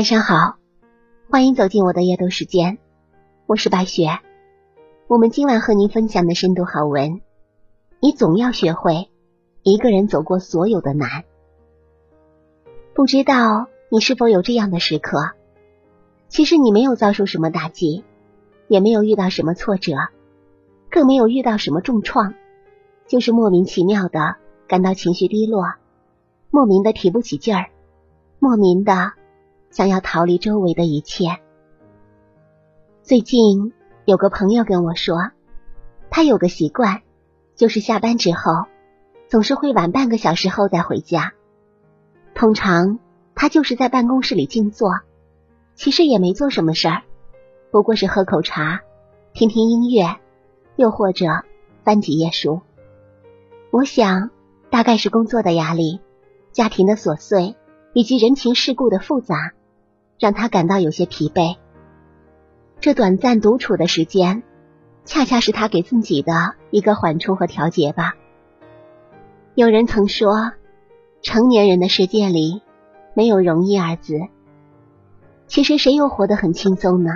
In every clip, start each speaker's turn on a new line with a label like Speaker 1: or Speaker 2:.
Speaker 1: 晚上好，欢迎走进我的夜读时间，我是白雪。我们今晚和您分享的深度好文，你总要学会一个人走过所有的难。不知道你是否有这样的时刻？其实你没有遭受什么打击，也没有遇到什么挫折，更没有遇到什么重创，就是莫名其妙的感到情绪低落，莫名的提不起劲儿，莫名的。想要逃离周围的一切。最近有个朋友跟我说，他有个习惯，就是下班之后总是会晚半个小时后再回家。通常他就是在办公室里静坐，其实也没做什么事儿，不过是喝口茶、听听音乐，又或者翻几页书。我想，大概是工作的压力、家庭的琐碎以及人情世故的复杂。让他感到有些疲惫。这短暂独处的时间，恰恰是他给自己的一个缓冲和调节吧。有人曾说，成年人的世界里没有容易二字。其实谁又活得很轻松呢？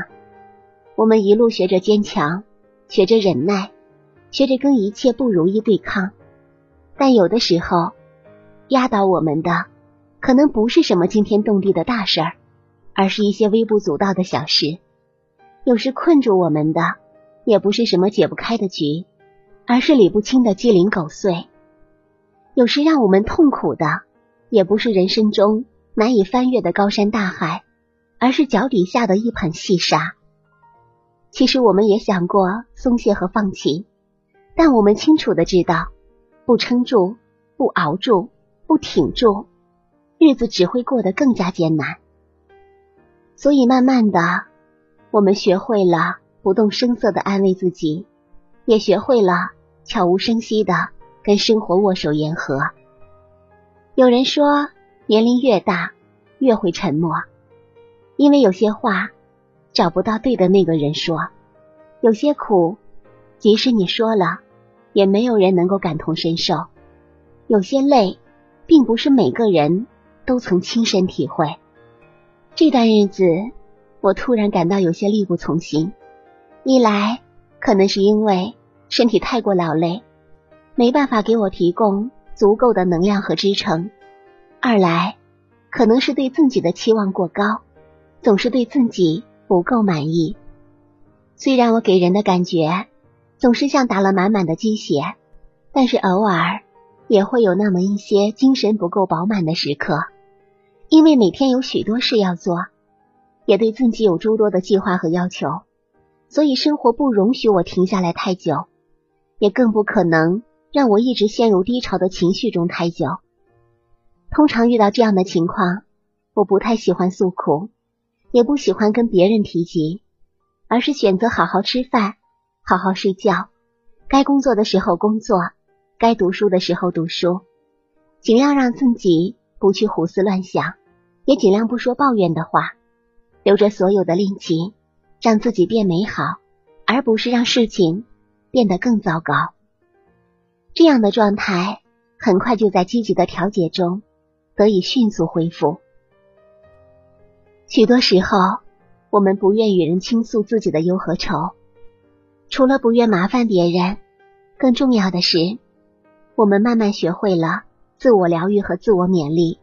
Speaker 1: 我们一路学着坚强，学着忍耐，学着跟一切不如意对抗。但有的时候，压倒我们的可能不是什么惊天动地的大事儿。而是一些微不足道的小事，有时困住我们的也不是什么解不开的局，而是理不清的鸡零狗碎；有时让我们痛苦的也不是人生中难以翻越的高山大海，而是脚底下的一盆细沙。其实我们也想过松懈和放弃，但我们清楚的知道，不撑住、不熬住、不挺住，日子只会过得更加艰难。所以，慢慢的，我们学会了不动声色的安慰自己，也学会了悄无声息的跟生活握手言和。有人说，年龄越大，越会沉默，因为有些话找不到对的那个人说；有些苦，即使你说了，也没有人能够感同身受；有些累，并不是每个人都曾亲身体会。这段日子，我突然感到有些力不从心。一来，可能是因为身体太过劳累，没办法给我提供足够的能量和支撑；二来，可能是对自己的期望过高，总是对自己不够满意。虽然我给人的感觉总是像打了满满的鸡血，但是偶尔也会有那么一些精神不够饱满的时刻。因为每天有许多事要做，也对自己有诸多的计划和要求，所以生活不容许我停下来太久，也更不可能让我一直陷入低潮的情绪中太久。通常遇到这样的情况，我不太喜欢诉苦，也不喜欢跟别人提及，而是选择好好吃饭，好好睡觉，该工作的时候工作，该读书的时候读书，尽量让自己不去胡思乱想。也尽量不说抱怨的话，留着所有的力气，让自己变美好，而不是让事情变得更糟糕。这样的状态很快就在积极的调节中得以迅速恢复。许多时候，我们不愿与人倾诉自己的忧和愁，除了不愿麻烦别人，更重要的是，我们慢慢学会了自我疗愈和自我勉励。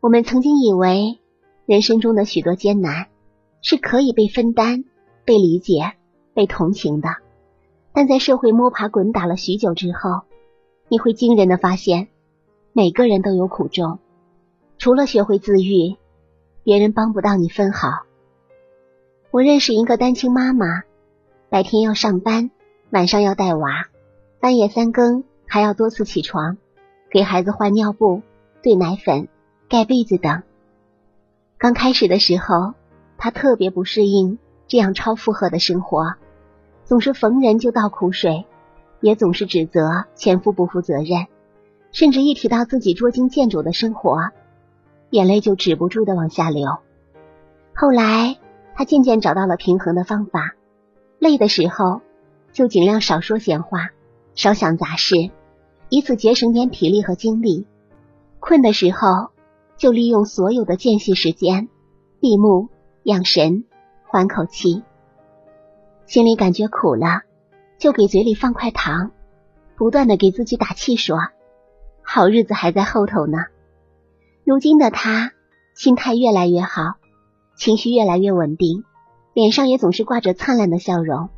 Speaker 1: 我们曾经以为，人生中的许多艰难是可以被分担、被理解、被同情的，但在社会摸爬滚打了许久之后，你会惊人的发现，每个人都有苦衷，除了学会自愈，别人帮不到你分毫。我认识一个单亲妈妈，白天要上班，晚上要带娃，半夜三更还要多次起床，给孩子换尿布、兑奶粉。盖被子等。刚开始的时候，他特别不适应这样超负荷的生活，总是逢人就倒苦水，也总是指责前夫不负责任，甚至一提到自己捉襟见肘的生活，眼泪就止不住的往下流。后来，他渐渐找到了平衡的方法，累的时候就尽量少说闲话，少想杂事，以此节省点体力和精力；困的时候。就利用所有的间隙时间，闭目养神，缓口气。心里感觉苦了，就给嘴里放块糖，不断的给自己打气，说：“好日子还在后头呢。”如今的他心态越来越好，情绪越来越稳定，脸上也总是挂着灿烂的笑容。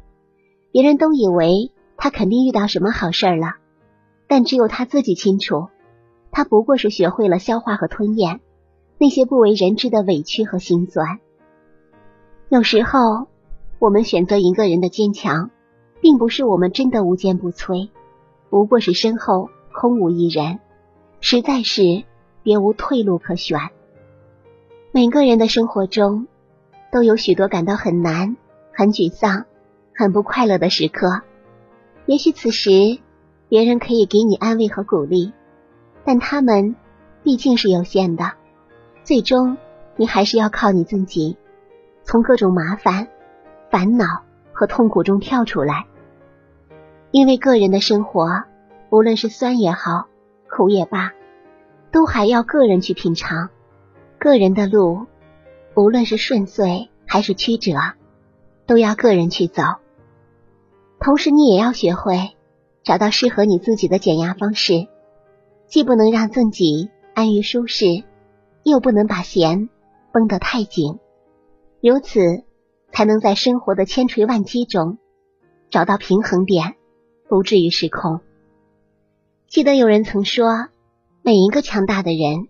Speaker 1: 别人都以为他肯定遇到什么好事了，但只有他自己清楚，他不过是学会了消化和吞咽那些不为人知的委屈和心酸。有时候，我们选择一个人的坚强，并不是我们真的无坚不摧，不过是身后空无一人，实在是。别无退路可选。每个人的生活中都有许多感到很难、很沮丧、很不快乐的时刻。也许此时别人可以给你安慰和鼓励，但他们毕竟是有限的。最终，你还是要靠你自己，从各种麻烦、烦恼和痛苦中跳出来。因为个人的生活，无论是酸也好，苦也罢。都还要个人去品尝，个人的路，无论是顺遂还是曲折，都要个人去走。同时，你也要学会找到适合你自己的减压方式，既不能让自己安于舒适，又不能把弦绷得太紧，如此才能在生活的千锤万击中找到平衡点，不至于失控。记得有人曾说。每一个强大的人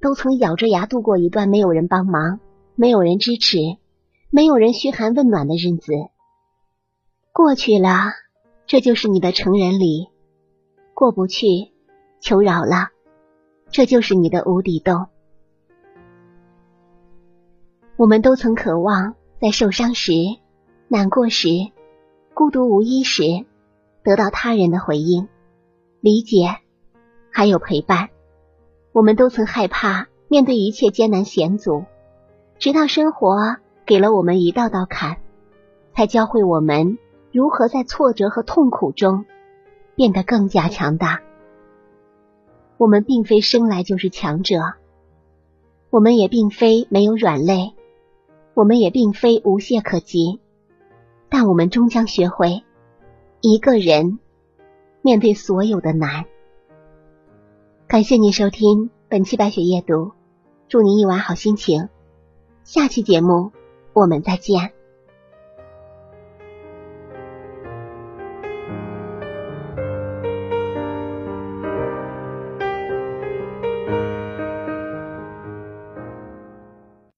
Speaker 1: 都曾咬着牙度过一段没有人帮忙、没有人支持、没有人嘘寒问暖的日子。过去了，这就是你的成人礼；过不去，求饶了，这就是你的无底洞。我们都曾渴望在受伤时、难过时、孤独无依时，得到他人的回应、理解，还有陪伴。我们都曾害怕面对一切艰难险阻，直到生活给了我们一道道坎，才教会我们如何在挫折和痛苦中变得更加强大。我们并非生来就是强者，我们也并非没有软肋，我们也并非无懈可击，但我们终将学会一个人面对所有的难。感谢您收听本期白雪夜读，祝您一晚好心情。下期节目我们再见。